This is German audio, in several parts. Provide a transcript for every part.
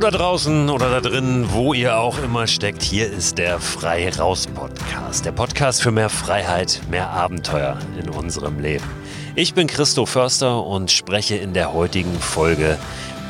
Da draußen oder da drinnen, wo ihr auch immer steckt. Hier ist der Frei Raus Podcast. Der Podcast für mehr Freiheit, mehr Abenteuer in unserem Leben. Ich bin Christo Förster und spreche in der heutigen Folge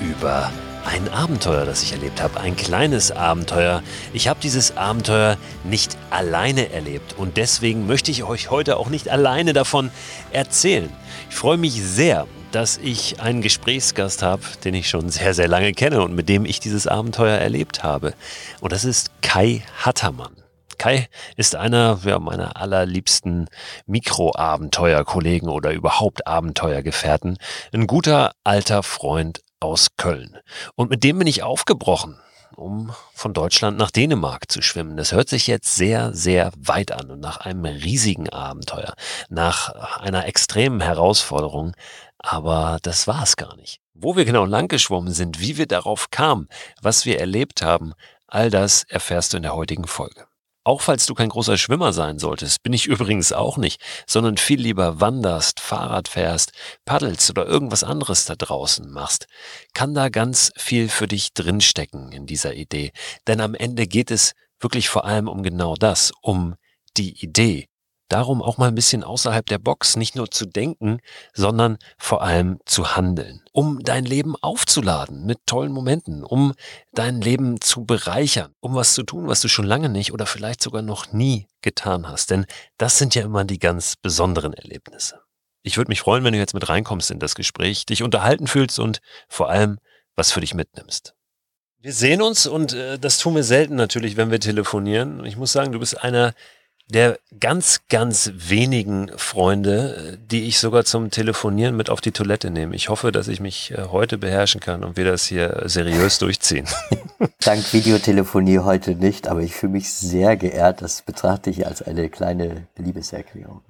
über ein Abenteuer, das ich erlebt habe. Ein kleines Abenteuer. Ich habe dieses Abenteuer nicht alleine erlebt und deswegen möchte ich euch heute auch nicht alleine davon erzählen. Ich freue mich sehr, dass ich einen Gesprächsgast habe, den ich schon sehr, sehr lange kenne und mit dem ich dieses Abenteuer erlebt habe. Und das ist Kai Hattermann. Kai ist einer ja, meiner allerliebsten Mikroabenteuerkollegen oder überhaupt Abenteuergefährten. Ein guter alter Freund aus Köln. Und mit dem bin ich aufgebrochen um von Deutschland nach Dänemark zu schwimmen. Das hört sich jetzt sehr, sehr weit an und nach einem riesigen Abenteuer, nach einer extremen Herausforderung. Aber das war es gar nicht. Wo wir genau lang geschwommen sind, wie wir darauf kamen, was wir erlebt haben, all das erfährst du in der heutigen Folge. Auch falls du kein großer Schwimmer sein solltest, bin ich übrigens auch nicht, sondern viel lieber wanderst, Fahrrad fährst, paddelst oder irgendwas anderes da draußen machst, kann da ganz viel für dich drinstecken in dieser Idee. Denn am Ende geht es wirklich vor allem um genau das, um die Idee, darum auch mal ein bisschen außerhalb der Box nicht nur zu denken, sondern vor allem zu handeln, um dein Leben aufzuladen mit tollen Momenten, um dein Leben zu bereichern, um was zu tun, was du schon lange nicht oder vielleicht sogar noch nie getan hast. Denn das sind ja immer die ganz besonderen Erlebnisse. Ich würde mich freuen, wenn du jetzt mit reinkommst in das Gespräch, dich unterhalten fühlst und vor allem was für dich mitnimmst. Wir sehen uns und äh, das tun wir selten natürlich, wenn wir telefonieren. Ich muss sagen, du bist einer der ganz, ganz wenigen Freunde, die ich sogar zum Telefonieren mit auf die Toilette nehme. Ich hoffe, dass ich mich äh, heute beherrschen kann und wir das hier seriös durchziehen. Dank Videotelefonie heute nicht, aber ich fühle mich sehr geehrt. Das betrachte ich als eine kleine Liebeserklärung.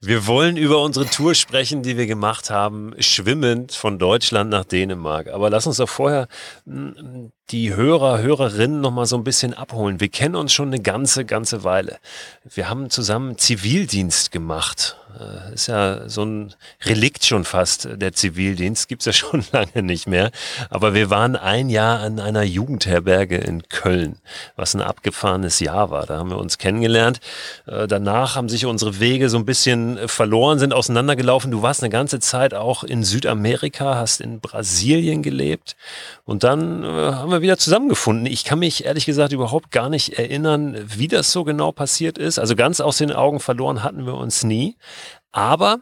Wir wollen über unsere Tour sprechen, die wir gemacht haben, schwimmend von Deutschland nach Dänemark. Aber lass uns doch vorher hm, die Hörer, Hörerinnen noch mal so ein bisschen abholen. Wir kennen uns schon eine ganze, ganze Weile. Wir haben zusammen Zivildienst gemacht. Äh, ist ja so ein Relikt schon fast, der Zivildienst. Gibt's ja schon lange nicht mehr. Aber wir waren ein Jahr an einer Jugendherberge in Köln, was ein abgefahrenes Jahr war. Da haben wir uns kennengelernt. Äh, danach haben sich unsere Wege so ein bisschen verloren, sind auseinandergelaufen. Du warst eine ganze Zeit auch in Südamerika, hast in Brasilien gelebt. Und dann äh, haben wir wieder zusammengefunden. Ich kann mich ehrlich gesagt überhaupt gar nicht erinnern, wie das so genau passiert ist. Also ganz aus den Augen verloren hatten wir uns nie. Aber,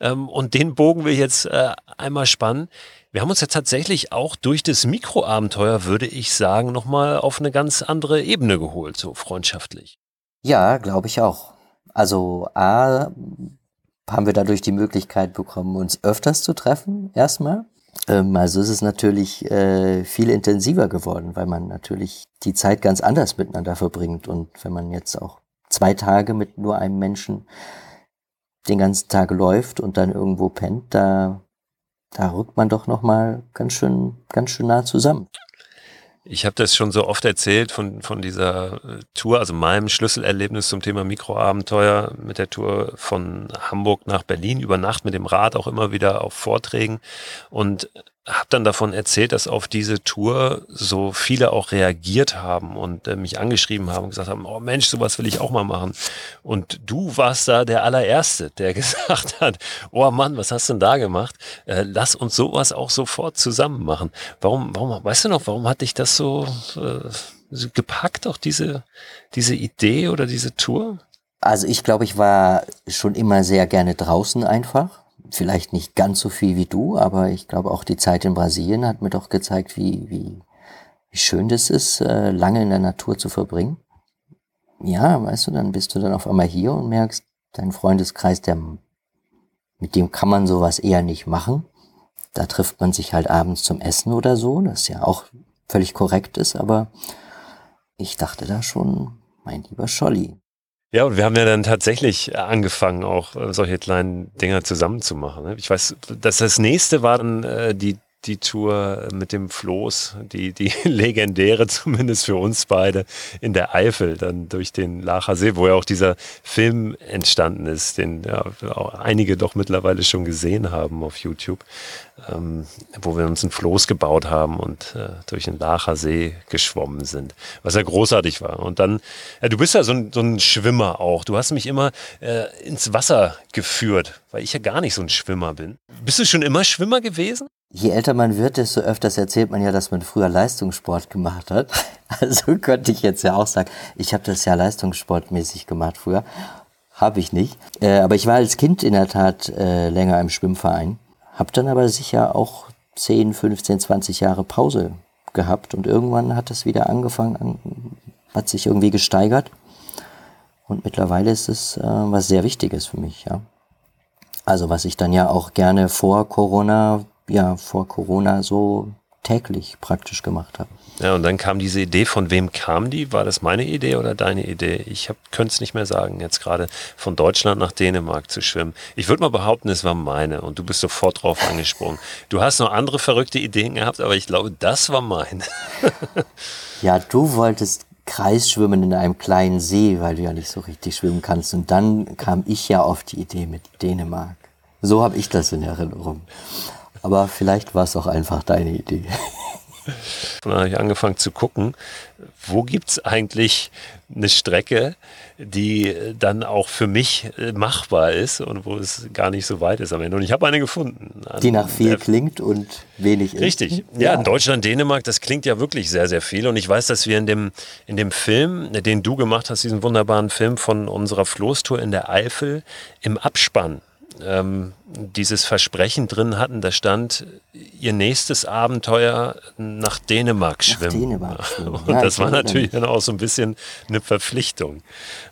ähm, und den Bogen wir jetzt äh, einmal spannen, wir haben uns ja tatsächlich auch durch das Mikroabenteuer, würde ich sagen, nochmal auf eine ganz andere Ebene geholt, so freundschaftlich. Ja, glaube ich auch. Also A, haben wir dadurch die Möglichkeit bekommen, uns öfters zu treffen, erstmal. Ähm, also ist es natürlich äh, viel intensiver geworden, weil man natürlich die Zeit ganz anders miteinander verbringt. Und wenn man jetzt auch zwei Tage mit nur einem Menschen den ganzen Tag läuft und dann irgendwo pennt, da, da rückt man doch nochmal ganz schön, ganz schön nah zusammen. Ich habe das schon so oft erzählt von, von dieser äh, Tour, also meinem Schlüsselerlebnis zum Thema Mikroabenteuer mit der Tour von Hamburg nach Berlin über Nacht mit dem Rad auch immer wieder auf Vorträgen. Und habe dann davon erzählt, dass auf diese Tour so viele auch reagiert haben und äh, mich angeschrieben haben und gesagt haben, oh Mensch, sowas will ich auch mal machen. Und du warst da der allererste, der gesagt hat, oh Mann, was hast du denn da gemacht? Äh, lass uns sowas auch sofort zusammen machen. Warum, warum, weißt du noch, warum hat dich das so, äh, gepackt, auch diese, diese Idee oder diese Tour? Also ich glaube, ich war schon immer sehr gerne draußen einfach vielleicht nicht ganz so viel wie du, aber ich glaube auch die Zeit in Brasilien hat mir doch gezeigt, wie, wie, wie schön das ist, äh, lange in der Natur zu verbringen. Ja, weißt du, dann bist du dann auf einmal hier und merkst, dein Freundeskreis, der, mit dem kann man sowas eher nicht machen. Da trifft man sich halt abends zum Essen oder so, das ja auch völlig korrekt ist, aber ich dachte da schon, mein lieber Scholli, ja, und wir haben ja dann tatsächlich angefangen, auch äh, solche kleinen Dinger zusammenzumachen. Ne? Ich weiß, dass das nächste war dann äh, die die Tour mit dem Floß, die, die legendäre zumindest für uns beide in der Eifel, dann durch den Lacher See, wo ja auch dieser Film entstanden ist, den ja, einige doch mittlerweile schon gesehen haben auf YouTube, ähm, wo wir uns ein Floß gebaut haben und äh, durch den Lacher See geschwommen sind, was ja großartig war. Und dann, ja, du bist ja so ein, so ein Schwimmer auch. Du hast mich immer äh, ins Wasser geführt, weil ich ja gar nicht so ein Schwimmer bin. Bist du schon immer Schwimmer gewesen? Je älter man wird, desto öfters erzählt man ja, dass man früher Leistungssport gemacht hat. Also könnte ich jetzt ja auch sagen, ich habe das ja leistungssportmäßig gemacht früher. Habe ich nicht. Äh, aber ich war als Kind in der Tat äh, länger im Schwimmverein. Habe dann aber sicher auch 10, 15, 20 Jahre Pause gehabt. Und irgendwann hat es wieder angefangen, hat sich irgendwie gesteigert. Und mittlerweile ist es äh, was sehr Wichtiges für mich, ja. Also was ich dann ja auch gerne vor Corona ja vor Corona so täglich praktisch gemacht habe. Ja, und dann kam diese Idee, von wem kam die? War das meine Idee oder deine Idee? Ich könnte es nicht mehr sagen, jetzt gerade von Deutschland nach Dänemark zu schwimmen. Ich würde mal behaupten, es war meine und du bist sofort drauf angesprungen. Du hast noch andere verrückte Ideen gehabt, aber ich glaube, das war meine. ja, du wolltest Kreisschwimmen in einem kleinen See, weil du ja nicht so richtig schwimmen kannst. Und dann kam ich ja auf die Idee mit Dänemark. So habe ich das in Erinnerung. Aber vielleicht war es auch einfach deine Idee. dann habe ich angefangen zu gucken, wo gibt es eigentlich eine Strecke, die dann auch für mich äh, machbar ist und wo es gar nicht so weit ist am Ende. Und ich habe eine gefunden. Die nach viel klingt und wenig ist. Richtig. Ja, ja, in Deutschland, Dänemark, das klingt ja wirklich sehr, sehr viel. Und ich weiß, dass wir in dem, in dem Film, den du gemacht hast, diesen wunderbaren Film von unserer Floßtour in der Eifel, im Abspann ähm, dieses Versprechen drin hatten, da stand, ihr nächstes Abenteuer nach Dänemark schwimmen. Nach Dänemark schwimmen. Und ja, das war natürlich dann auch so ein bisschen eine Verpflichtung.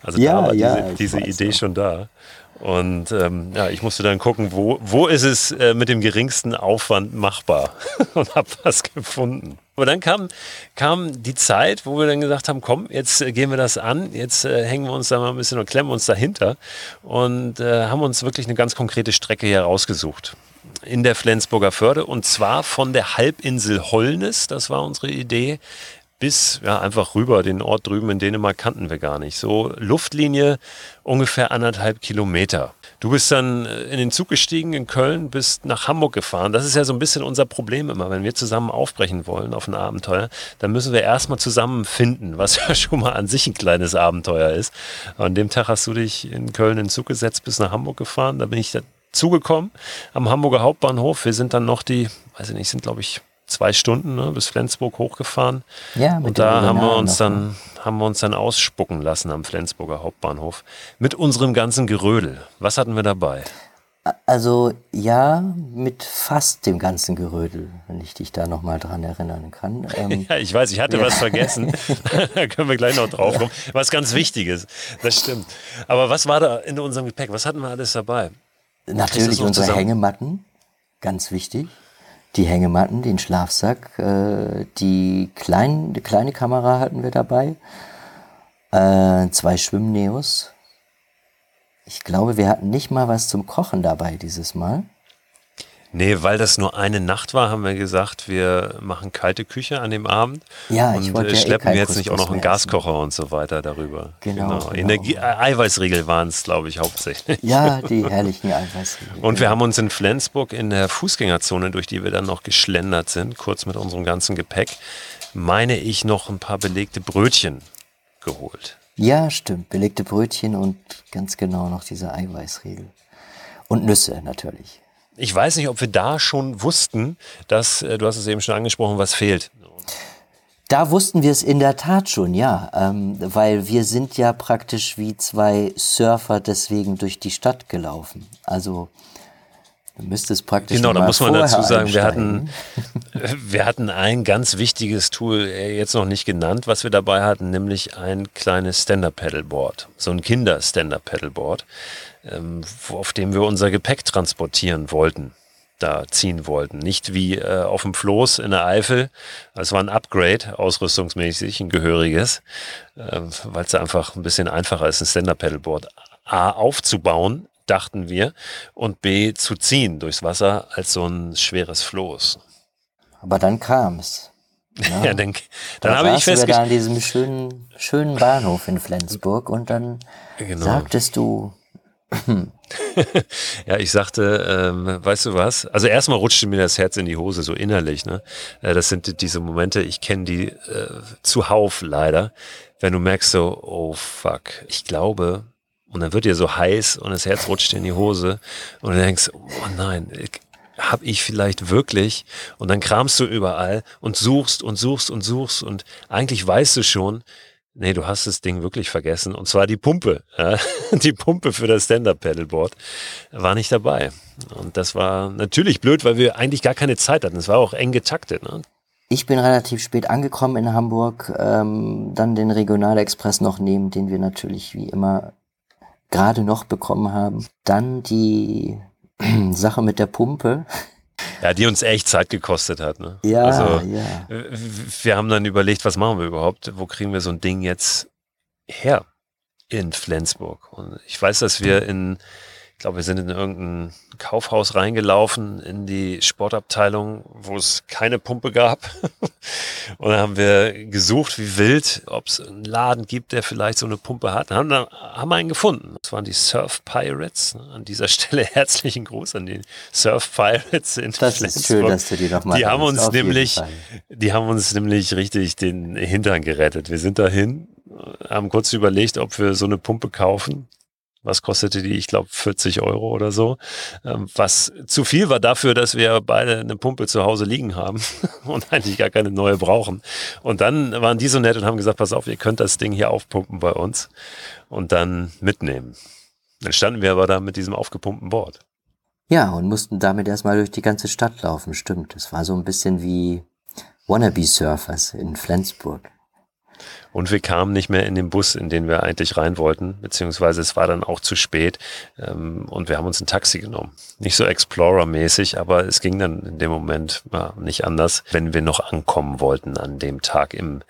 Also ja, da war ja, diese, diese Idee schon da. Und ähm, ja, ich musste dann gucken, wo, wo ist es äh, mit dem geringsten Aufwand machbar und habe was gefunden. Aber dann kam, kam die Zeit, wo wir dann gesagt haben, komm, jetzt äh, gehen wir das an, jetzt äh, hängen wir uns da mal ein bisschen und klemmen uns dahinter und äh, haben uns wirklich eine ganz konkrete Strecke hier rausgesucht in der Flensburger Förde und zwar von der Halbinsel Holnis, das war unsere Idee, bis ja, einfach rüber. Den Ort drüben in Dänemark kannten wir gar nicht. So Luftlinie ungefähr anderthalb Kilometer. Du bist dann äh, in den Zug gestiegen in Köln, bist nach Hamburg gefahren. Das ist ja so ein bisschen unser Problem immer. Wenn wir zusammen aufbrechen wollen auf ein Abenteuer, dann müssen wir erstmal zusammen finden, was ja schon mal an sich ein kleines Abenteuer ist. An dem Tag hast du dich in Köln in den Zug gesetzt, bis nach Hamburg gefahren. Da bin ich zugekommen am Hamburger Hauptbahnhof. Wir sind dann noch die, weiß ich nicht, sind glaube ich zwei Stunden ne, bis Flensburg hochgefahren. Ja, mit und da haben wir uns dann haben wir uns dann ausspucken lassen am Flensburger Hauptbahnhof mit unserem ganzen Gerödel. Was hatten wir dabei? Also ja, mit fast dem ganzen Gerödel, wenn ich dich da nochmal dran erinnern kann. Ähm, ja, ich weiß, ich hatte ja. was vergessen. da können wir gleich noch drauf kommen. Was ganz Wichtiges, das stimmt. Aber was war da in unserem Gepäck? Was hatten wir alles dabei? Natürlich unsere zusammen? Hängematten, ganz wichtig die Hängematten, den Schlafsack, äh, die, klein, die kleine Kamera hatten wir dabei, äh, zwei Schwimmneos. Ich glaube, wir hatten nicht mal was zum Kochen dabei dieses Mal. Nee, weil das nur eine Nacht war, haben wir gesagt, wir machen kalte Küche an dem Abend. Ja, ich wollte und ja eh schleppen wir jetzt nicht auch noch einen Gaskocher essen. und so weiter darüber. Genau. genau. genau. Energie, äh, Eiweißriegel waren es, glaube ich, hauptsächlich. Ja, die herrlichen Eiweißriegel. Und wir haben uns in Flensburg in der Fußgängerzone, durch die wir dann noch geschlendert sind, kurz mit unserem ganzen Gepäck, meine ich noch ein paar belegte Brötchen geholt. Ja, stimmt. Belegte Brötchen und ganz genau noch diese Eiweißriegel. Und Nüsse natürlich ich weiß nicht, ob wir da schon wussten, dass, äh, du hast es eben schon angesprochen, was fehlt. Da wussten wir es in der Tat schon, ja, ähm, weil wir sind ja praktisch wie zwei Surfer deswegen durch die Stadt gelaufen. Also du müsstest praktisch genau, da muss man dazu sagen, wir hatten wir hatten ein ganz wichtiges Tool äh, jetzt noch nicht genannt, was wir dabei hatten, nämlich ein kleines Stand-up Paddleboard, so ein Kinder Stand-up Paddleboard ähm, auf dem wir unser Gepäck transportieren wollten, da ziehen wollten. Nicht wie äh, auf dem Floß in der Eifel. Das war ein Upgrade, ausrüstungsmäßig, ein gehöriges, äh, weil es einfach ein bisschen einfacher ist, ein Stand-Up-Pedalboard A aufzubauen, dachten wir, und B zu ziehen durchs Wasser als so ein schweres Floß. aber dann kam's. Ja, ja dann, dann da habe ich festgestellt. da an diesem schönen, schönen Bahnhof in Flensburg und dann genau. sagtest du. Ja, ich sagte, ähm, weißt du was? Also erstmal rutschte mir das Herz in die Hose, so innerlich. Ne? Äh, das sind diese Momente, ich kenne die äh, zuhauf leider, wenn du merkst so, oh fuck, ich glaube, und dann wird dir so heiß und das Herz rutscht in die Hose und du denkst, oh nein, habe ich vielleicht wirklich? Und dann kramst du überall und suchst und suchst und suchst und eigentlich weißt du schon, nee, du hast das Ding wirklich vergessen. Und zwar die Pumpe. Ja? Die Pumpe für das Stand-Up-Paddleboard war nicht dabei. Und das war natürlich blöd, weil wir eigentlich gar keine Zeit hatten. Es war auch eng getaktet. Ne? Ich bin relativ spät angekommen in Hamburg, ähm, dann den Regionalexpress noch nehmen, den wir natürlich wie immer gerade noch bekommen haben. Dann die Sache mit der Pumpe. Ja, die uns echt Zeit gekostet hat. Ne? Ja, also, ja. Wir haben dann überlegt, was machen wir überhaupt? Wo kriegen wir so ein Ding jetzt her in Flensburg? Und ich weiß, dass wir in ich glaube, wir sind in irgendein Kaufhaus reingelaufen in die Sportabteilung, wo es keine Pumpe gab. und dann haben wir gesucht, wie wild, ob es einen Laden gibt, der vielleicht so eine Pumpe hat. Dann haben, haben wir einen gefunden. Das waren die Surf Pirates. An dieser Stelle herzlichen Gruß an die Surf Pirates in Das Flensburg. ist schön, dass du die nochmal Die haben uns nämlich, die haben uns nämlich richtig den Hintern gerettet. Wir sind dahin, haben kurz überlegt, ob wir so eine Pumpe kaufen was kostete die? Ich glaube 40 Euro oder so. Ähm, was zu viel war dafür, dass wir beide eine Pumpe zu Hause liegen haben und eigentlich gar keine neue brauchen. Und dann waren die so nett und haben gesagt, pass auf, ihr könnt das Ding hier aufpumpen bei uns und dann mitnehmen. Dann standen wir aber da mit diesem aufgepumpten Board. Ja, und mussten damit erstmal durch die ganze Stadt laufen, stimmt. Es war so ein bisschen wie Wannabe-Surfers in Flensburg. Und wir kamen nicht mehr in den Bus, in den wir eigentlich rein wollten, beziehungsweise es war dann auch zu spät ähm, und wir haben uns ein Taxi genommen. Nicht so Explorer-mäßig, aber es ging dann in dem Moment ja, nicht anders, wenn wir noch ankommen wollten an dem Tag im,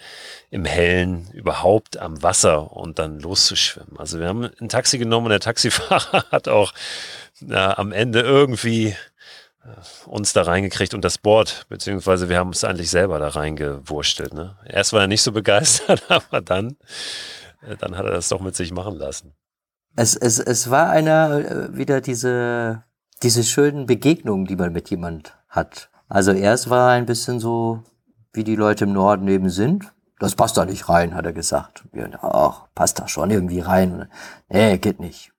im Hellen, überhaupt am Wasser und dann loszuschwimmen. Also wir haben ein Taxi genommen und der Taxifahrer hat auch ja, am Ende irgendwie uns da reingekriegt und das Board, beziehungsweise wir haben es eigentlich selber da reingewurstelt. Ne? Erst war er nicht so begeistert, aber dann, äh, dann hat er das doch mit sich machen lassen. Es, es, es war einer äh, wieder diese, diese schönen Begegnungen, die man mit jemand hat. Also erst war er ein bisschen so, wie die Leute im Norden eben sind. Das passt da nicht rein, hat er gesagt. ach, passt da schon irgendwie rein. Nee, geht nicht.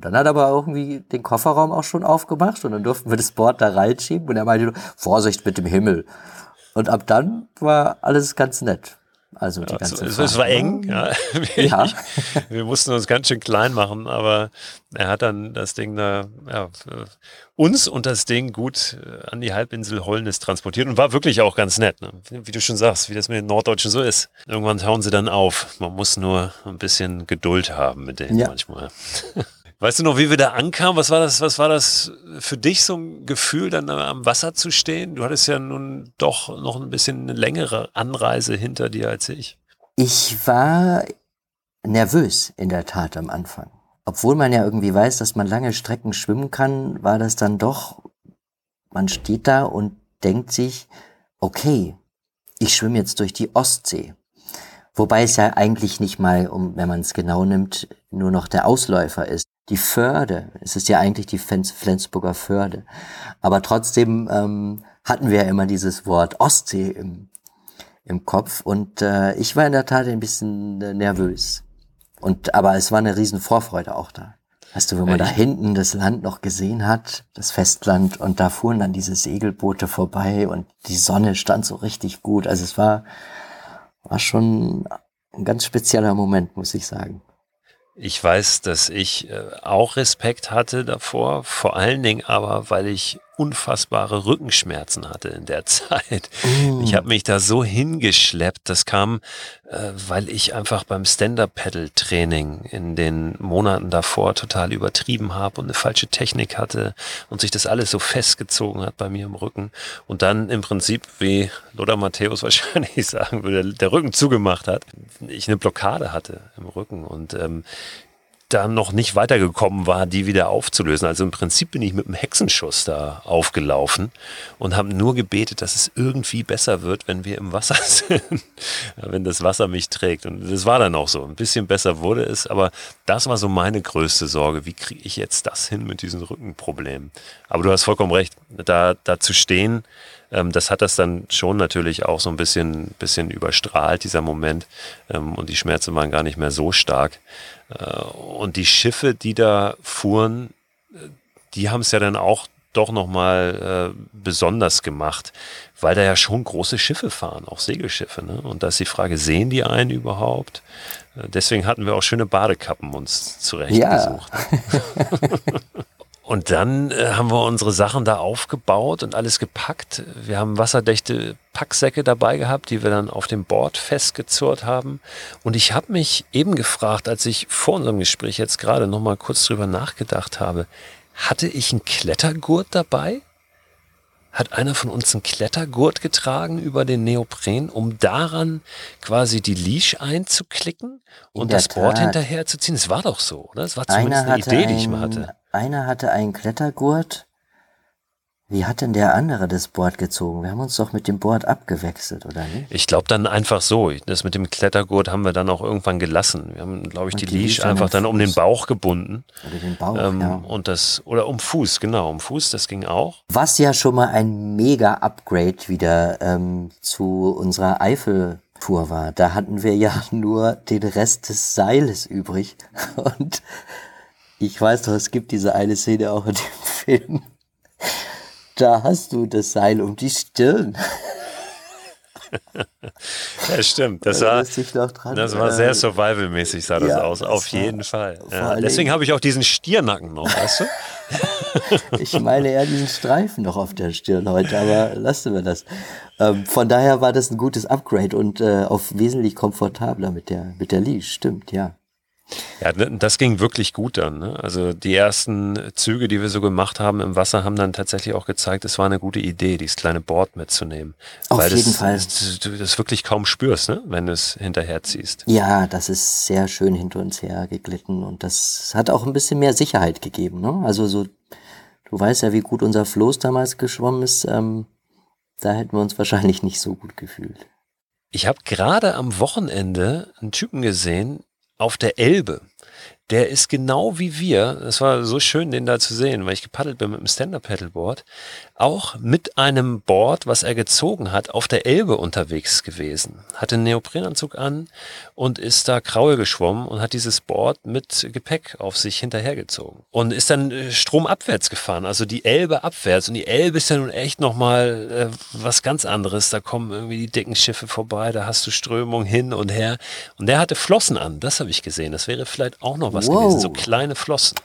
Dann hat er aber irgendwie den Kofferraum auch schon aufgemacht und dann durften wir das Board da reinschieben und er meinte, Vorsicht mit dem Himmel. Und ab dann war alles ganz nett. Also die ja, ganze es, es war eng, ja. Wir, ja. wir mussten uns ganz schön klein machen, aber er hat dann das Ding da, ja, uns und das Ding gut äh, an die Halbinsel Holnis transportiert und war wirklich auch ganz nett. Ne? Wie du schon sagst, wie das mit den Norddeutschen so ist. Irgendwann tauen sie dann auf. Man muss nur ein bisschen Geduld haben mit denen manchmal. Weißt du noch, wie wir da ankamen? Was war das, was war das für dich so ein Gefühl, dann am Wasser zu stehen? Du hattest ja nun doch noch ein bisschen eine längere Anreise hinter dir als ich. Ich war nervös in der Tat am Anfang. Obwohl man ja irgendwie weiß, dass man lange Strecken schwimmen kann, war das dann doch, man steht da und denkt sich, okay, ich schwimme jetzt durch die Ostsee. Wobei es ja eigentlich nicht mal, um, wenn man es genau nimmt, nur noch der Ausläufer ist die Förde. Es ist ja eigentlich die Flensburger Förde. Aber trotzdem ähm, hatten wir ja immer dieses Wort Ostsee im, im Kopf. Und äh, ich war in der Tat ein bisschen äh, nervös. Und aber es war eine riesen Vorfreude auch da. Weißt du, wenn man da hinten das Land noch gesehen hat, das Festland, und da fuhren dann diese Segelboote vorbei und die Sonne stand so richtig gut. Also es war, war schon ein ganz spezieller Moment, muss ich sagen. Ich weiß, dass ich äh, auch Respekt hatte davor, vor allen Dingen aber, weil ich unfassbare Rückenschmerzen hatte in der Zeit. Mm. Ich habe mich da so hingeschleppt. Das kam, äh, weil ich einfach beim Stand-Up-Pedal-Training in den Monaten davor total übertrieben habe und eine falsche Technik hatte und sich das alles so festgezogen hat bei mir im Rücken. Und dann im Prinzip, wie Lothar Matthäus wahrscheinlich sagen würde, der Rücken zugemacht hat. Ich eine Blockade hatte im Rücken. Und ähm, da noch nicht weitergekommen war, die wieder aufzulösen. Also im Prinzip bin ich mit einem Hexenschuss da aufgelaufen und habe nur gebetet, dass es irgendwie besser wird, wenn wir im Wasser sind, wenn das Wasser mich trägt. Und das war dann auch so. Ein bisschen besser wurde es, aber das war so meine größte Sorge. Wie kriege ich jetzt das hin mit diesen Rückenproblemen? Aber du hast vollkommen recht, da, da zu stehen, ähm, das hat das dann schon natürlich auch so ein bisschen, bisschen überstrahlt, dieser Moment. Ähm, und die Schmerzen waren gar nicht mehr so stark. Äh, und die Schiffe, die da fuhren, die haben es ja dann auch doch nochmal äh, besonders gemacht, weil da ja schon große Schiffe fahren, auch Segelschiffe. Ne? Und da ist die Frage, sehen die einen überhaupt? Äh, deswegen hatten wir auch schöne Badekappen uns zurechtgesucht. Ja. Und dann äh, haben wir unsere Sachen da aufgebaut und alles gepackt. Wir haben wasserdichte Packsäcke dabei gehabt, die wir dann auf dem Board festgezurrt haben. Und ich habe mich eben gefragt, als ich vor unserem Gespräch jetzt gerade noch mal kurz drüber nachgedacht habe, hatte ich einen Klettergurt dabei? Hat einer von uns einen Klettergurt getragen über den Neopren, um daran quasi die Leash einzuklicken und das Board hinterher zu ziehen? Es war doch so, oder? Es war zumindest eine Idee, die ich mal hatte. Einer hatte einen Klettergurt. Wie hat denn der andere das Board gezogen? Wir haben uns doch mit dem Board abgewechselt, oder nicht? Ich glaube dann einfach so. Das mit dem Klettergurt haben wir dann auch irgendwann gelassen. Wir haben, glaube ich, die, die Leash einfach dann um den Bauch gebunden. Oder den Bauch, ähm, ja. Und das, oder um Fuß, genau, um Fuß, das ging auch. Was ja schon mal ein mega Upgrade wieder ähm, zu unserer Eifel Tour war. Da hatten wir ja nur den Rest des Seiles übrig. Und ich weiß doch, es gibt diese eine Szene auch in dem Film. Da hast du das Seil um die Stirn. ja, stimmt. Das war, das war sehr survival-mäßig, sah das ja, aus. Auf jeden Fall. Ja, deswegen habe ich auch diesen Stiernacken noch, weißt du? ich meine eher diesen Streifen noch auf der Stirn heute, aber lassen wir das. Ähm, von daher war das ein gutes Upgrade und äh, auch wesentlich komfortabler mit der, mit der Leash, stimmt, ja. Ja, das ging wirklich gut dann. Ne? Also die ersten Züge, die wir so gemacht haben im Wasser, haben dann tatsächlich auch gezeigt, es war eine gute Idee, dieses kleine Board mitzunehmen. Auf weil jeden das, Fall. Du das wirklich kaum spürst, ne? wenn du es hinterher ziehst. Ja, das ist sehr schön hinter uns her geglitten und das hat auch ein bisschen mehr Sicherheit gegeben. Ne? Also so, du weißt ja, wie gut unser Floß damals geschwommen ist. Ähm, da hätten wir uns wahrscheinlich nicht so gut gefühlt. Ich habe gerade am Wochenende einen Typen gesehen, auf der Elbe der ist genau wie wir, es war so schön, den da zu sehen, weil ich gepaddelt bin mit dem Stand-Up-Paddleboard, auch mit einem Board, was er gezogen hat, auf der Elbe unterwegs gewesen. Hatte einen Neoprenanzug an und ist da Kraul geschwommen und hat dieses Board mit Gepäck auf sich hinterhergezogen. Und ist dann äh, stromabwärts gefahren, also die Elbe abwärts. Und die Elbe ist ja nun echt nochmal äh, was ganz anderes. Da kommen irgendwie die dicken Schiffe vorbei, da hast du Strömung hin und her. Und der hatte Flossen an, das habe ich gesehen. Das wäre vielleicht auch noch was wow. gewesen, so kleine Flossen.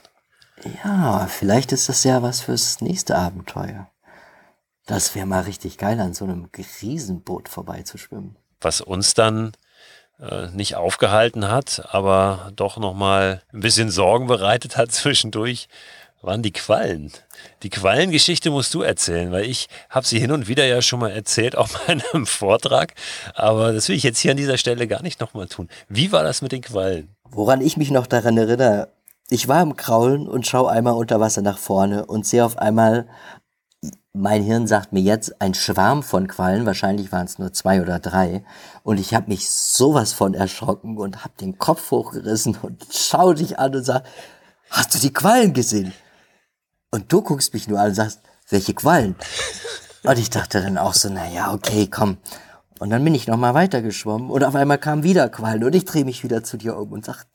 Ja, vielleicht ist das ja was fürs nächste Abenteuer. Das wäre mal richtig geil, an so einem Riesenboot vorbeizuschwimmen. Was uns dann äh, nicht aufgehalten hat, aber doch nochmal ein bisschen Sorgen bereitet hat zwischendurch, waren die Quallen. Die Quallengeschichte musst du erzählen, weil ich habe sie hin und wieder ja schon mal erzählt, auch bei einem Vortrag. Aber das will ich jetzt hier an dieser Stelle gar nicht nochmal tun. Wie war das mit den Quallen? Woran ich mich noch daran erinnere, ich war im Kraulen und schaue einmal unter Wasser nach vorne und sehe auf einmal, mein Hirn sagt mir jetzt, ein Schwarm von Quallen, wahrscheinlich waren es nur zwei oder drei. Und ich habe mich sowas von erschrocken und habe den Kopf hochgerissen und schau dich an und sag, hast du die Quallen gesehen? Und du guckst mich nur an und sagst, welche Quallen? Und ich dachte dann auch so, na ja, okay, komm. Und dann bin ich nochmal weitergeschwommen und auf einmal kamen wieder Quallen und ich drehe mich wieder zu dir um und sag,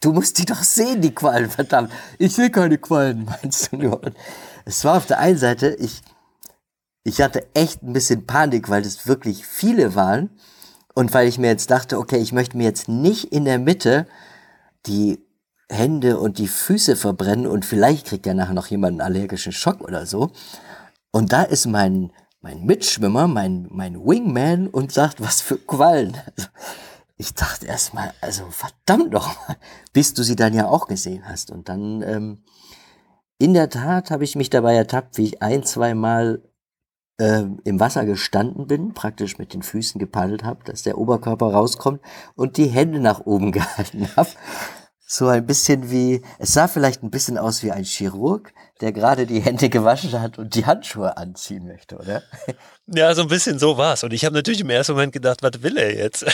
du musst die doch sehen, die Quallen, verdammt. Ich will keine Quallen, meinst du nur. Und es war auf der einen Seite, ich, ich hatte echt ein bisschen Panik, weil es wirklich viele waren und weil ich mir jetzt dachte, okay, ich möchte mir jetzt nicht in der Mitte die Hände und die Füße verbrennen und vielleicht kriegt ja nachher noch jemand einen allergischen Schock oder so. Und da ist mein, mein Mitschwimmer, mein, mein Wingman und sagt, was für Quallen. Also, ich dachte erstmal, also verdammt nochmal, bis du sie dann ja auch gesehen hast. Und dann, ähm, in der Tat habe ich mich dabei ertappt, wie ich ein, zwei Mal äh, im Wasser gestanden bin, praktisch mit den Füßen gepaddelt habe, dass der Oberkörper rauskommt und die Hände nach oben gehalten habe so ein bisschen wie, es sah vielleicht ein bisschen aus wie ein Chirurg, der gerade die Hände gewaschen hat und die Handschuhe anziehen möchte, oder? Ja, so ein bisschen so war's. Und ich habe natürlich im ersten Moment gedacht, was will er jetzt?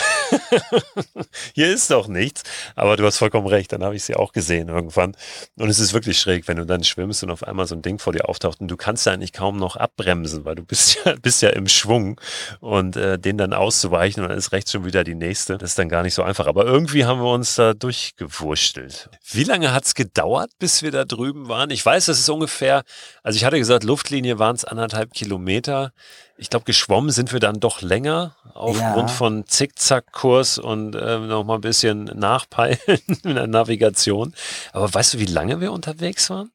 Hier ist doch nichts. Aber du hast vollkommen recht, dann habe ich sie auch gesehen irgendwann. Und es ist wirklich schräg, wenn du dann schwimmst und auf einmal so ein Ding vor dir auftaucht und du kannst ja eigentlich kaum noch abbremsen, weil du bist ja, bist ja im Schwung und äh, den dann auszuweichen und dann ist rechts schon wieder die nächste. Das ist dann gar nicht so einfach. Aber irgendwie haben wir uns da durchgewurschtelt. Wie lange hat's gedauert, bis wir da drüben waren? Ich weiß, das ist ungefähr, also ich hatte gesagt, Luftlinie waren es anderthalb Kilometer. Ich glaube, geschwommen sind wir dann doch länger aufgrund ja. von Zickzackkurs und äh, noch mal ein bisschen nachpeilen in der Navigation. Aber weißt du, wie lange wir unterwegs waren?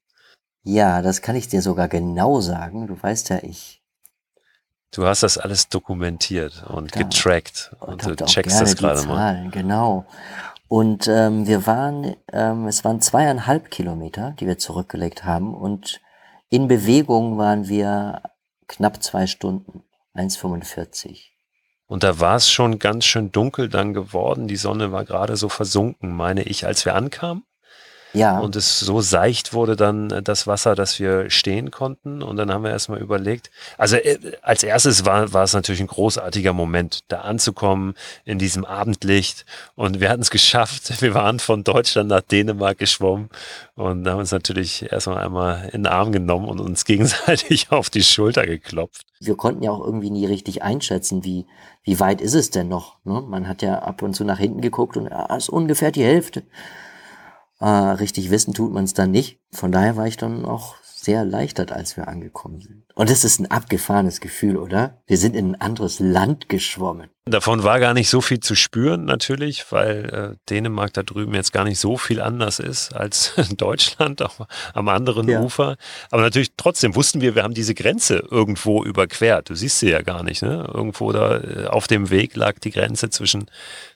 Ja, das kann ich dir sogar genau sagen. Du weißt ja, ich. Du hast das alles dokumentiert und da, getrackt und, und du checkst das gerade mal. Genau. Und ähm, wir waren, ähm, es waren zweieinhalb Kilometer, die wir zurückgelegt haben und in Bewegung waren wir knapp zwei Stunden, 1,45. Und da war es schon ganz schön dunkel dann geworden. Die Sonne war gerade so versunken, meine ich, als wir ankamen. Ja. Und es so seicht wurde dann äh, das Wasser, dass wir stehen konnten. Und dann haben wir erstmal überlegt, also äh, als erstes war, war es natürlich ein großartiger Moment, da anzukommen in diesem Abendlicht. Und wir hatten es geschafft. Wir waren von Deutschland nach Dänemark geschwommen und haben uns natürlich erstmal einmal in den Arm genommen und uns gegenseitig auf die Schulter geklopft. Wir konnten ja auch irgendwie nie richtig einschätzen, wie, wie weit ist es denn noch. Ne? Man hat ja ab und zu nach hinten geguckt und ja, ist ungefähr die Hälfte. Äh, richtig wissen tut man es dann nicht. Von daher war ich dann auch sehr erleichtert, als wir angekommen sind. Und es ist ein abgefahrenes Gefühl, oder? Wir sind in ein anderes Land geschwommen. Davon war gar nicht so viel zu spüren, natürlich, weil äh, Dänemark da drüben jetzt gar nicht so viel anders ist als Deutschland auch am anderen ja. Ufer. Aber natürlich trotzdem wussten wir, wir haben diese Grenze irgendwo überquert. Du siehst sie ja gar nicht, ne? Irgendwo da äh, auf dem Weg lag die Grenze zwischen,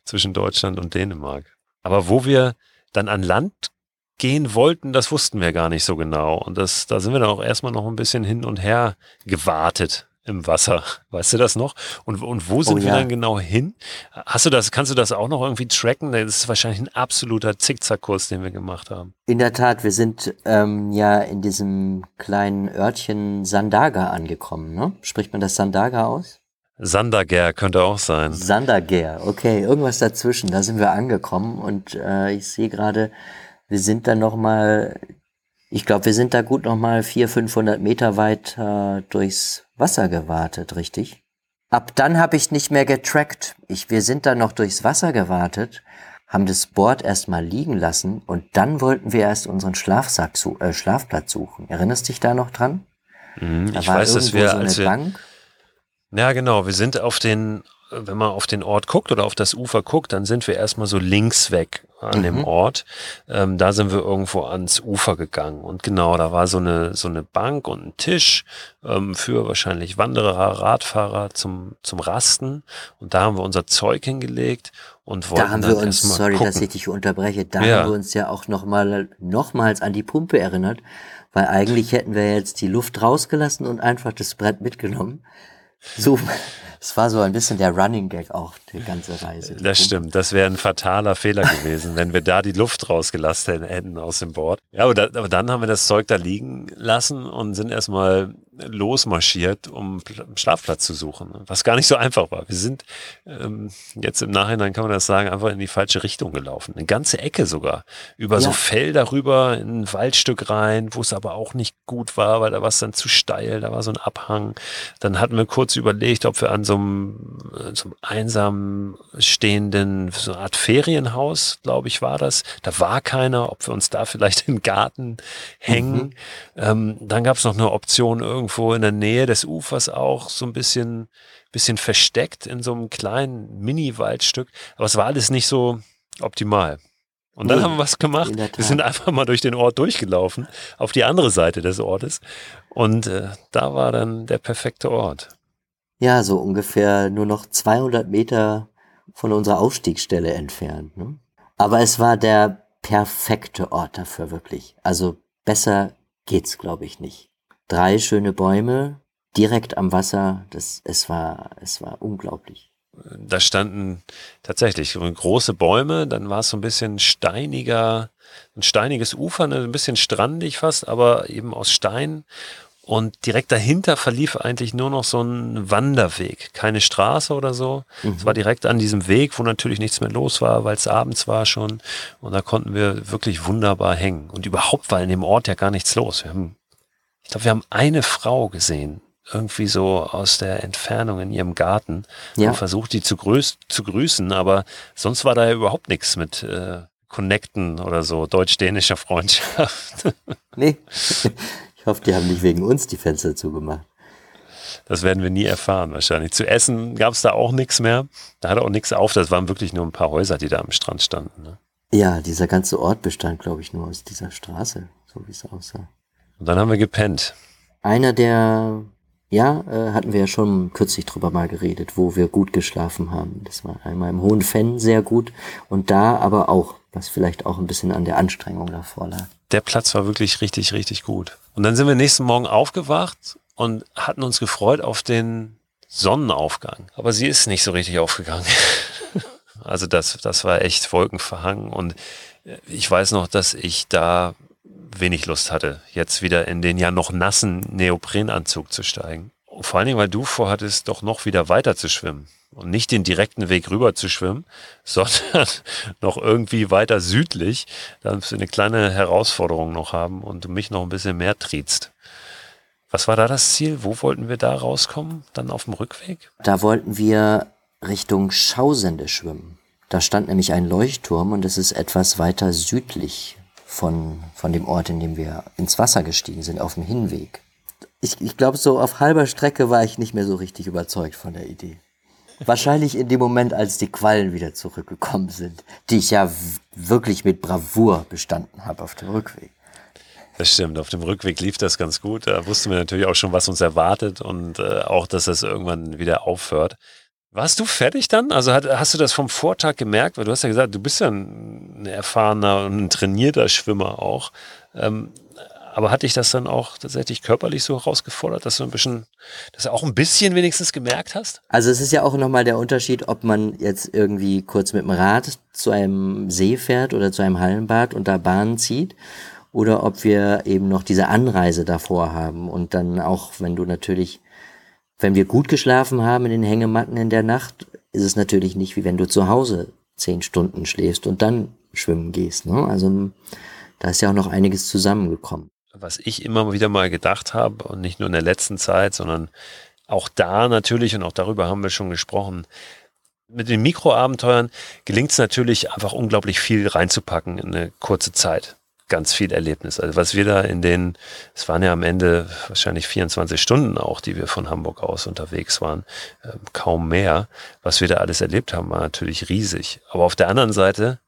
zwischen Deutschland und Dänemark. Aber wo wir dann an Land gehen wollten, das wussten wir gar nicht so genau. Und das, da sind wir dann auch erstmal noch ein bisschen hin und her gewartet im Wasser. Weißt du das noch? Und, und wo sind oh, wir dann genau hin? Hast du das, kannst du das auch noch irgendwie tracken? Das ist wahrscheinlich ein absoluter Zickzackkurs, den wir gemacht haben. In der Tat, wir sind ähm, ja in diesem kleinen Örtchen Sandaga angekommen, ne? Spricht man das Sandaga aus? Sandager könnte auch sein. Sandager, okay, irgendwas dazwischen. Da sind wir angekommen und äh, ich sehe gerade, wir sind dann noch mal, ich glaube, wir sind da gut noch mal 400, 500 Meter weit äh, durchs Wasser gewartet, richtig? Ab dann habe ich nicht mehr getrackt. Ich, wir sind dann noch durchs Wasser gewartet, haben das Board erstmal liegen lassen und dann wollten wir erst unseren Schlafsack, äh, Schlafplatz suchen. Erinnerst dich da noch dran? Mhm, ich weiß, dass wir, so als wir, Bank. Ja, genau. Wir sind auf den, wenn man auf den Ort guckt oder auf das Ufer guckt, dann sind wir erstmal so links weg an mhm. dem Ort. Ähm, da sind wir irgendwo ans Ufer gegangen. Und genau, da war so eine, so eine Bank und ein Tisch ähm, für wahrscheinlich Wanderer, Radfahrer zum, zum Rasten. Und da haben wir unser Zeug hingelegt und wollten Da haben wir uns, sorry, gucken. dass ich dich unterbreche, da ja. haben wir uns ja auch nochmal, nochmals an die Pumpe erinnert. Weil eigentlich hätten wir jetzt die Luft rausgelassen und einfach das Brett mitgenommen. So, es war so ein bisschen der Running Gag auch, die ganze Reise. Die das stimmt, das wäre ein fataler Fehler gewesen, wenn wir da die Luft rausgelassen hätten aus dem Board. Ja, aber, da, aber dann haben wir das Zeug da liegen lassen und sind erstmal losmarschiert, um einen Schlafplatz zu suchen, was gar nicht so einfach war. Wir sind ähm, jetzt im Nachhinein kann man das sagen, einfach in die falsche Richtung gelaufen. Eine ganze Ecke sogar. Über ja. so Felder rüber in ein Waldstück rein, wo es aber auch nicht gut war, weil da war es dann zu steil, da war so ein Abhang. Dann hatten wir kurz überlegt, ob wir an so einem, so einem einsam stehenden, so eine Art Ferienhaus, glaube ich, war das. Da war keiner, ob wir uns da vielleicht im Garten hängen. Mhm. Ähm, dann gab es noch eine Option, irgendwo in der Nähe des Ufers auch so ein bisschen, bisschen versteckt in so einem kleinen Mini-Waldstück. Aber es war alles nicht so optimal. Und dann nee, haben wir was gemacht. Wir sind einfach mal durch den Ort durchgelaufen, auf die andere Seite des Ortes. Und äh, da war dann der perfekte Ort. Ja, so ungefähr nur noch 200 Meter von unserer Aufstiegsstelle entfernt. Ne? Aber es war der perfekte Ort dafür, wirklich. Also besser geht's, glaube ich, nicht. Drei schöne Bäume, direkt am Wasser. Das, es war, es war unglaublich. da standen tatsächlich große Bäume, dann war es so ein bisschen steiniger, ein steiniges Ufer, ne, ein bisschen strandig fast, aber eben aus Stein. Und direkt dahinter verlief eigentlich nur noch so ein Wanderweg, keine Straße oder so. Mhm. Es war direkt an diesem Weg, wo natürlich nichts mehr los war, weil es abends war schon. Und da konnten wir wirklich wunderbar hängen. Und überhaupt war in dem Ort ja gar nichts los. Wir haben, ich glaube, wir haben eine Frau gesehen, irgendwie so aus der Entfernung in ihrem Garten ja. und versucht, die zu, grüß, zu grüßen, aber sonst war da ja überhaupt nichts mit äh, Connecten oder so, deutsch-dänischer Freundschaft. nee. hoffe, die haben nicht wegen uns die Fenster zugemacht. Das werden wir nie erfahren wahrscheinlich. Zu essen gab es da auch nichts mehr. Da hat auch nichts auf. Das waren wirklich nur ein paar Häuser, die da am Strand standen. Ne? Ja, dieser ganze Ort bestand, glaube ich, nur aus dieser Straße, so wie es aussah. Und dann haben wir gepennt. Einer der, ja, äh, hatten wir ja schon kürzlich drüber mal geredet, wo wir gut geschlafen haben. Das war einmal im Hohen Fenn sehr gut und da aber auch, was vielleicht auch ein bisschen an der Anstrengung davor lag. Der Platz war wirklich richtig, richtig gut. Und dann sind wir nächsten Morgen aufgewacht und hatten uns gefreut auf den Sonnenaufgang. Aber sie ist nicht so richtig aufgegangen. also das, das war echt wolkenverhangen und ich weiß noch, dass ich da wenig Lust hatte, jetzt wieder in den ja noch nassen Neoprenanzug zu steigen. Vor allen Dingen, weil du vorhattest, doch noch wieder weiter zu schwimmen und nicht den direkten Weg rüber zu schwimmen, sondern noch irgendwie weiter südlich, dass wir eine kleine Herausforderung noch haben und du mich noch ein bisschen mehr triezt. Was war da das Ziel? Wo wollten wir da rauskommen? Dann auf dem Rückweg? Da wollten wir Richtung Schausende schwimmen. Da stand nämlich ein Leuchtturm und es ist etwas weiter südlich von, von dem Ort, in dem wir ins Wasser gestiegen sind, auf dem Hinweg. Ich, ich glaube, so auf halber Strecke war ich nicht mehr so richtig überzeugt von der Idee. Wahrscheinlich in dem Moment, als die Quallen wieder zurückgekommen sind, die ich ja wirklich mit Bravour bestanden habe auf dem Rückweg. Das stimmt, auf dem Rückweg lief das ganz gut. Da wussten wir natürlich auch schon, was uns erwartet und äh, auch, dass das irgendwann wieder aufhört. Warst du fertig dann? Also hat, hast du das vom Vortag gemerkt? Weil du hast ja gesagt, du bist ja ein, ein erfahrener und ein trainierter Schwimmer auch. Ähm, aber hat dich das dann auch tatsächlich körperlich so herausgefordert, dass du ein bisschen, dass du auch ein bisschen wenigstens gemerkt hast? Also es ist ja auch nochmal der Unterschied, ob man jetzt irgendwie kurz mit dem Rad zu einem See fährt oder zu einem Hallenbad und da Bahnen zieht oder ob wir eben noch diese Anreise davor haben und dann auch, wenn du natürlich, wenn wir gut geschlafen haben in den Hängematten in der Nacht, ist es natürlich nicht wie wenn du zu Hause zehn Stunden schläfst und dann schwimmen gehst. Ne? Also da ist ja auch noch einiges zusammengekommen was ich immer wieder mal gedacht habe und nicht nur in der letzten Zeit, sondern auch da natürlich und auch darüber haben wir schon gesprochen. Mit den Mikroabenteuern gelingt es natürlich einfach unglaublich viel reinzupacken in eine kurze Zeit. Ganz viel Erlebnis. Also was wir da in den, es waren ja am Ende wahrscheinlich 24 Stunden auch, die wir von Hamburg aus unterwegs waren, äh, kaum mehr. Was wir da alles erlebt haben, war natürlich riesig. Aber auf der anderen Seite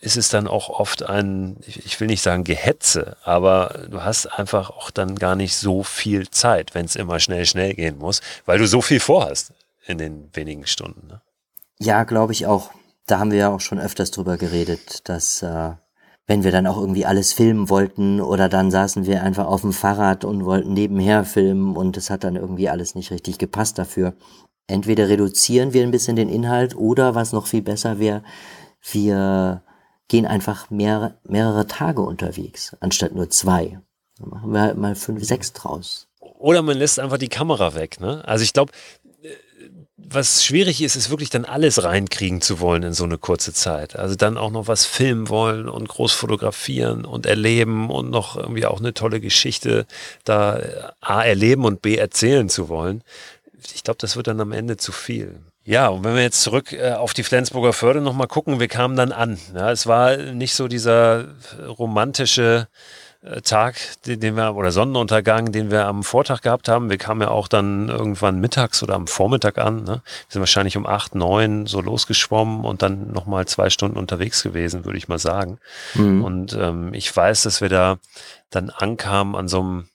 ist es dann auch oft ein, ich will nicht sagen Gehetze, aber du hast einfach auch dann gar nicht so viel Zeit, wenn es immer schnell, schnell gehen muss, weil du so viel vorhast in den wenigen Stunden. Ne? Ja, glaube ich auch. Da haben wir ja auch schon öfters drüber geredet, dass äh, wenn wir dann auch irgendwie alles filmen wollten oder dann saßen wir einfach auf dem Fahrrad und wollten nebenher filmen und es hat dann irgendwie alles nicht richtig gepasst dafür. Entweder reduzieren wir ein bisschen den Inhalt oder was noch viel besser wäre, wir gehen einfach mehr, mehrere Tage unterwegs, anstatt nur zwei. Dann machen wir halt mal fünf, sechs draus. Oder man lässt einfach die Kamera weg. Ne? Also ich glaube, was schwierig ist, ist wirklich dann alles reinkriegen zu wollen in so eine kurze Zeit. Also dann auch noch was filmen wollen und groß fotografieren und erleben und noch irgendwie auch eine tolle Geschichte da A erleben und B erzählen zu wollen. Ich glaube, das wird dann am Ende zu viel. Ja, und wenn wir jetzt zurück äh, auf die Flensburger Förde nochmal gucken, wir kamen dann an. Ja, es war nicht so dieser romantische äh, Tag, den, wir, oder Sonnenuntergang, den wir am Vortag gehabt haben. Wir kamen ja auch dann irgendwann mittags oder am Vormittag an. Ne? Wir sind wahrscheinlich um acht, neun so losgeschwommen und dann nochmal zwei Stunden unterwegs gewesen, würde ich mal sagen. Mhm. Und ähm, ich weiß, dass wir da dann ankamen an so einem,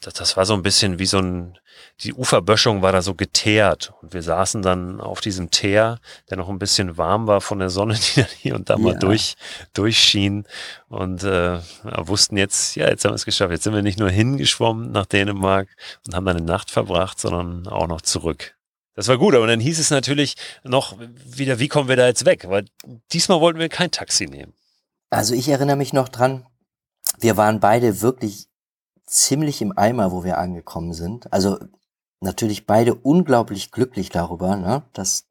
das, das war so ein bisschen wie so ein die Uferböschung war da so geteert und wir saßen dann auf diesem Teer, der noch ein bisschen warm war von der Sonne, die dann hier und da mal durch, durchschien und äh, wussten jetzt, ja, jetzt haben wir es geschafft. Jetzt sind wir nicht nur hingeschwommen nach Dänemark und haben dann eine Nacht verbracht, sondern auch noch zurück. Das war gut, aber dann hieß es natürlich noch wieder, wie kommen wir da jetzt weg? Weil diesmal wollten wir kein Taxi nehmen. Also ich erinnere mich noch dran, wir waren beide wirklich ziemlich im Eimer, wo wir angekommen sind. Also natürlich beide unglaublich glücklich darüber, ne, dass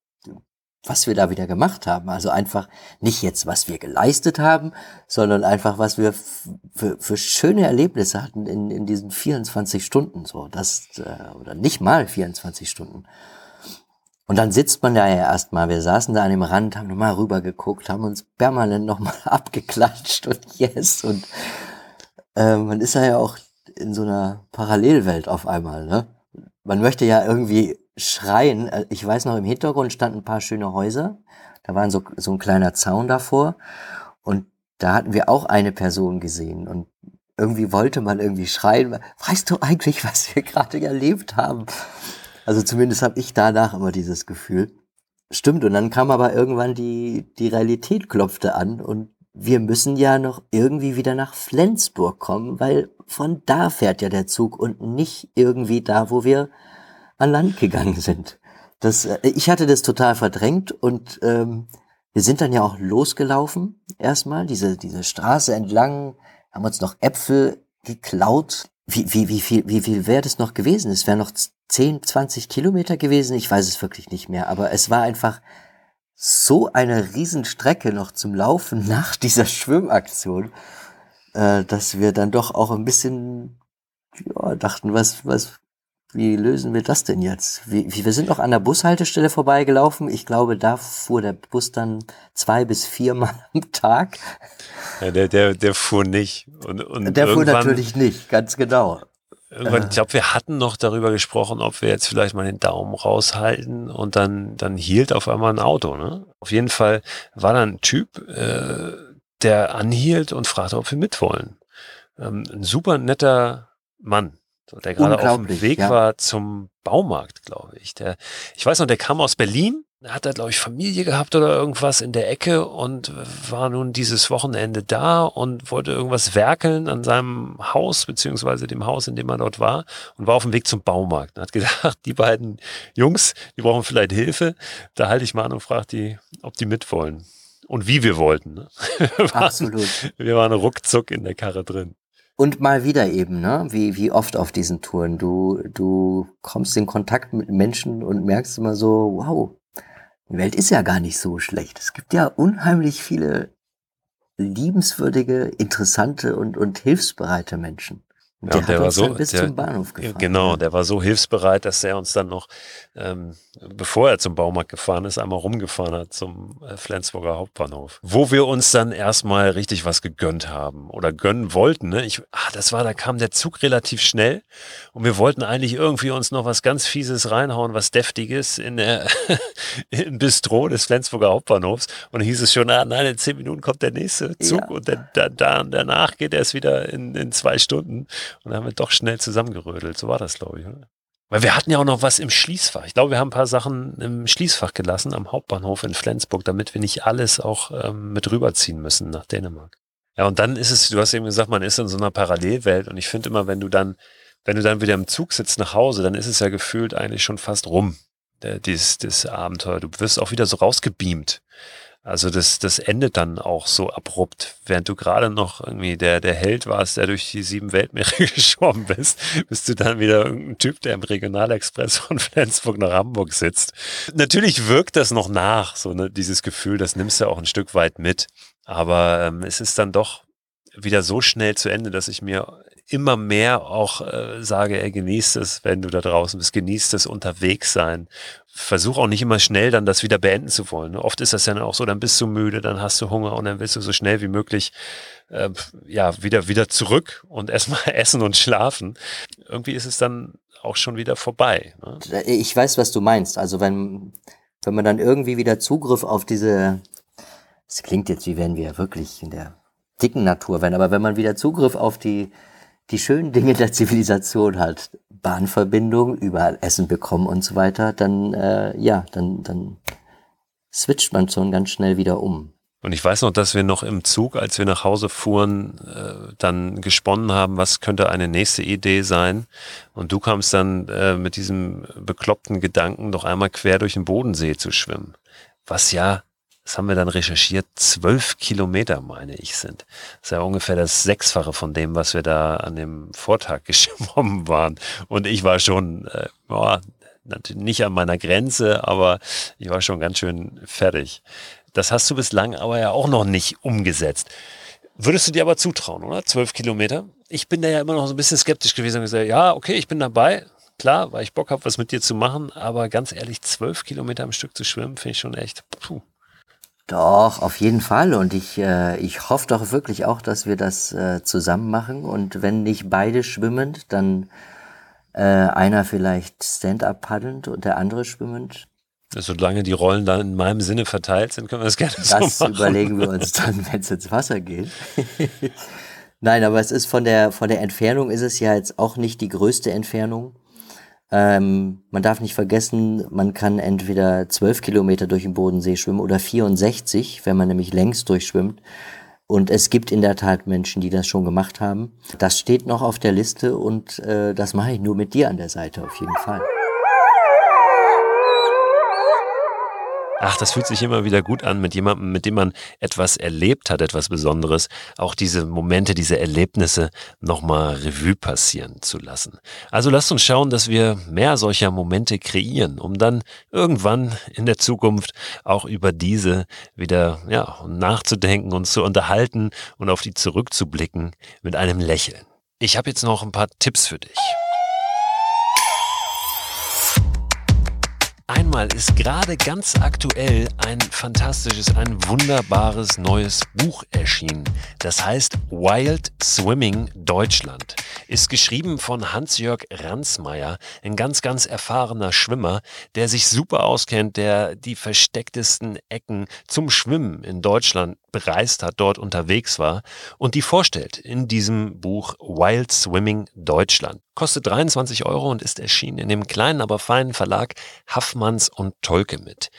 was wir da wieder gemacht haben. Also einfach nicht jetzt, was wir geleistet haben, sondern einfach, was wir für, schöne Erlebnisse hatten in, in diesen 24 Stunden. So, das, äh, oder nicht mal 24 Stunden. Und dann sitzt man da ja erstmal. Wir saßen da an dem Rand, haben nochmal rübergeguckt, haben uns permanent nochmal abgeklatscht und yes. Und äh, man ist ja auch in so einer Parallelwelt auf einmal. Ne? Man möchte ja irgendwie schreien. Äh, ich weiß noch, im Hintergrund standen ein paar schöne Häuser. Da war so, so ein kleiner Zaun davor. Und da hatten wir auch eine Person gesehen. Und irgendwie wollte man irgendwie schreien. Weißt du eigentlich, was wir gerade erlebt haben? Also zumindest habe ich danach immer dieses Gefühl. Stimmt, und dann kam aber irgendwann die, die Realität klopfte an und wir müssen ja noch irgendwie wieder nach Flensburg kommen, weil von da fährt ja der Zug und nicht irgendwie da, wo wir an Land gegangen sind. Das, äh, ich hatte das total verdrängt und ähm, wir sind dann ja auch losgelaufen erstmal, diese, diese Straße entlang, haben uns noch Äpfel geklaut. Wie, wie, wie viel, wie viel wäre das noch gewesen? Es wäre noch 10, 20 Kilometer gewesen, ich weiß es wirklich nicht mehr, aber es war einfach so eine Riesenstrecke noch zum Laufen nach dieser Schwimmaktion, äh, dass wir dann doch auch ein bisschen ja, dachten, was, was, wie lösen wir das denn jetzt? Wie, wir sind noch an der Bushaltestelle vorbeigelaufen. Ich glaube, da fuhr der Bus dann zwei bis viermal am Tag. Ja, der, der, der fuhr nicht. Und, und der fuhr natürlich nicht, ganz genau. Irgendwann, ich glaube, wir hatten noch darüber gesprochen, ob wir jetzt vielleicht mal den Daumen raushalten und dann, dann hielt auf einmal ein Auto. Ne? Auf jeden Fall war da ein Typ, äh, der anhielt und fragte, ob wir mitwollen. Ähm, ein super netter Mann, der gerade auf dem Weg ja. war zum Baumarkt, glaube ich. Der, ich weiß noch, der kam aus Berlin er hat da, glaube ich, Familie gehabt oder irgendwas in der Ecke und war nun dieses Wochenende da und wollte irgendwas werkeln an seinem Haus, beziehungsweise dem Haus, in dem er dort war und war auf dem Weg zum Baumarkt. Er hat gedacht, die beiden Jungs, die brauchen vielleicht Hilfe. Da halte ich mal an und frage die, ob die mitwollen. Und wie wir wollten. Ne? Absolut. Wir waren ruckzuck in der Karre drin. Und mal wieder eben, ne? Wie, wie oft auf diesen Touren. Du, du kommst in Kontakt mit Menschen und merkst immer so, wow, die Welt ist ja gar nicht so schlecht. Es gibt ja unheimlich viele liebenswürdige, interessante und, und hilfsbereite Menschen. Ja, der, der war so bis der, zum Bahnhof gefahren. Genau, der war so hilfsbereit, dass er uns dann noch, ähm, bevor er zum Baumarkt gefahren ist, einmal rumgefahren hat zum äh, Flensburger Hauptbahnhof, wo wir uns dann erstmal richtig was gegönnt haben oder gönnen wollten. Ne? Ich, ah, das war, da kam der Zug relativ schnell und wir wollten eigentlich irgendwie uns noch was ganz Fieses reinhauen, was deftiges in der im Bistro des Flensburger Hauptbahnhofs und dann hieß es schon, ah, nein, in zehn Minuten kommt der nächste Zug ja. und dann, dann, dann, danach geht er es wieder in, in zwei Stunden. Und dann haben wir doch schnell zusammengerödelt. So war das, glaube ich. Oder? Weil wir hatten ja auch noch was im Schließfach. Ich glaube, wir haben ein paar Sachen im Schließfach gelassen am Hauptbahnhof in Flensburg, damit wir nicht alles auch ähm, mit rüberziehen müssen nach Dänemark. Ja, und dann ist es, du hast eben gesagt, man ist in so einer Parallelwelt und ich finde immer, wenn du dann, wenn du dann wieder im Zug sitzt nach Hause, dann ist es ja gefühlt eigentlich schon fast rum, das Abenteuer. Du wirst auch wieder so rausgebeamt. Also das, das endet dann auch so abrupt, während du gerade noch irgendwie der, der Held warst, der durch die sieben Weltmeere geschwommen bist, bist du dann wieder irgendein Typ, der im Regionalexpress von Flensburg nach Hamburg sitzt. Natürlich wirkt das noch nach, so ne, dieses Gefühl, das nimmst du auch ein Stück weit mit. Aber ähm, es ist dann doch wieder so schnell zu Ende, dass ich mir immer mehr auch äh, sage, er genießt es, wenn du da draußen bist, genießt es unterwegs sein. Versuch auch nicht immer schnell dann das wieder beenden zu wollen. Ne? Oft ist das dann auch so, dann bist du müde, dann hast du Hunger und dann willst du so schnell wie möglich äh, ja wieder wieder zurück und erstmal essen und schlafen. Irgendwie ist es dann auch schon wieder vorbei. Ne? Ich weiß, was du meinst. Also wenn wenn man dann irgendwie wieder Zugriff auf diese, es klingt jetzt wie wenn wir wirklich in der dicken Natur wären, aber wenn man wieder Zugriff auf die die schönen Dinge der Zivilisation hat, Bahnverbindung, überall Essen bekommen und so weiter, dann äh, ja, dann dann switcht man schon ganz schnell wieder um. Und ich weiß noch, dass wir noch im Zug, als wir nach Hause fuhren, äh, dann gesponnen haben, was könnte eine nächste Idee sein. Und du kamst dann äh, mit diesem bekloppten Gedanken, doch einmal quer durch den Bodensee zu schwimmen. Was ja, das haben wir dann recherchiert, zwölf Kilometer, meine ich, sind. Das ist ja ungefähr das Sechsfache von dem, was wir da an dem Vortag geschwommen waren. Und ich war schon, äh, boah, natürlich nicht an meiner Grenze, aber ich war schon ganz schön fertig. Das hast du bislang aber ja auch noch nicht umgesetzt. Würdest du dir aber zutrauen, oder? Zwölf Kilometer? Ich bin da ja immer noch so ein bisschen skeptisch gewesen und gesagt, ja, okay, ich bin dabei. Klar, weil ich Bock habe, was mit dir zu machen. Aber ganz ehrlich, zwölf Kilometer am Stück zu schwimmen, finde ich schon echt. Puh. Doch, auf jeden Fall. Und ich, äh, ich hoffe doch wirklich auch, dass wir das äh, zusammen machen. Und wenn nicht beide schwimmend, dann äh, einer vielleicht Stand-up paddelnd und der andere schwimmend. Solange die Rollen dann in meinem Sinne verteilt sind, können wir das gerne das so machen. Das überlegen wir uns dann, wenn es ins Wasser geht. Nein, aber es ist von der, von der Entfernung ist es ja jetzt auch nicht die größte Entfernung. Ähm, man darf nicht vergessen, man kann entweder zwölf Kilometer durch den Bodensee schwimmen oder 64, wenn man nämlich längs durchschwimmt. Und es gibt in der Tat Menschen, die das schon gemacht haben. Das steht noch auf der Liste und äh, das mache ich nur mit dir an der Seite auf jeden Fall. Ach, das fühlt sich immer wieder gut an mit jemandem, mit dem man etwas erlebt hat, etwas Besonderes, auch diese Momente, diese Erlebnisse nochmal Revue passieren zu lassen. Also lasst uns schauen, dass wir mehr solcher Momente kreieren, um dann irgendwann in der Zukunft auch über diese wieder ja, nachzudenken und zu unterhalten und auf die zurückzublicken mit einem Lächeln. Ich habe jetzt noch ein paar Tipps für dich. Einmal ist gerade ganz aktuell ein fantastisches, ein wunderbares neues Buch erschienen. Das heißt Wild Swimming Deutschland. Ist geschrieben von Hans-Jörg Ransmayr, ein ganz, ganz erfahrener Schwimmer, der sich super auskennt, der die verstecktesten Ecken zum Schwimmen in Deutschland bereist hat, dort unterwegs war und die vorstellt in diesem Buch Wild Swimming Deutschland. Kostet 23 Euro und ist erschienen in dem kleinen, aber feinen Verlag Haffmanns und Tolke mit.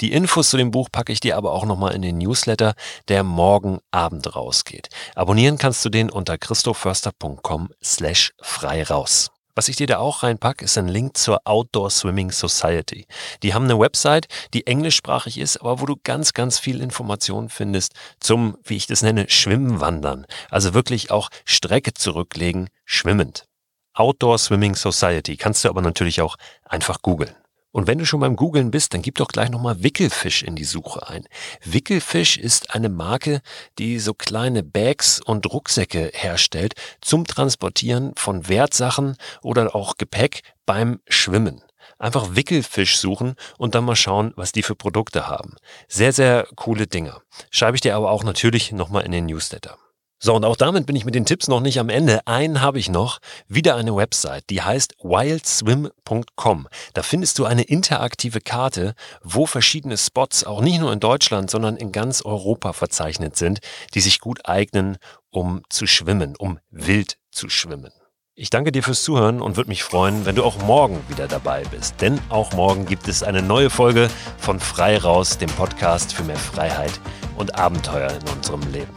Die Infos zu dem Buch packe ich dir aber auch nochmal in den Newsletter, der morgen Abend rausgeht. Abonnieren kannst du den unter christoförster.com slash frei raus. Was ich dir da auch reinpacke, ist ein Link zur Outdoor Swimming Society. Die haben eine Website, die englischsprachig ist, aber wo du ganz, ganz viel Informationen findest zum, wie ich das nenne, Schwimmenwandern. Also wirklich auch Strecke zurücklegen, schwimmend. Outdoor Swimming Society kannst du aber natürlich auch einfach googeln. Und wenn du schon beim Googlen bist, dann gib doch gleich nochmal Wickelfisch in die Suche ein. Wickelfisch ist eine Marke, die so kleine Bags und Rucksäcke herstellt zum Transportieren von Wertsachen oder auch Gepäck beim Schwimmen. Einfach Wickelfisch suchen und dann mal schauen, was die für Produkte haben. Sehr, sehr coole Dinger. Schreibe ich dir aber auch natürlich nochmal in den Newsletter. So, und auch damit bin ich mit den Tipps noch nicht am Ende. Einen habe ich noch. Wieder eine Website, die heißt wildswim.com. Da findest du eine interaktive Karte, wo verschiedene Spots, auch nicht nur in Deutschland, sondern in ganz Europa verzeichnet sind, die sich gut eignen, um zu schwimmen, um wild zu schwimmen. Ich danke dir fürs Zuhören und würde mich freuen, wenn du auch morgen wieder dabei bist. Denn auch morgen gibt es eine neue Folge von Frei raus, dem Podcast für mehr Freiheit und Abenteuer in unserem Leben.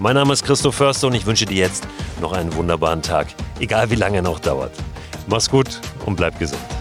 Mein Name ist Christoph Förster und ich wünsche dir jetzt noch einen wunderbaren Tag, egal wie lange er noch dauert. Mach's gut und bleib gesund.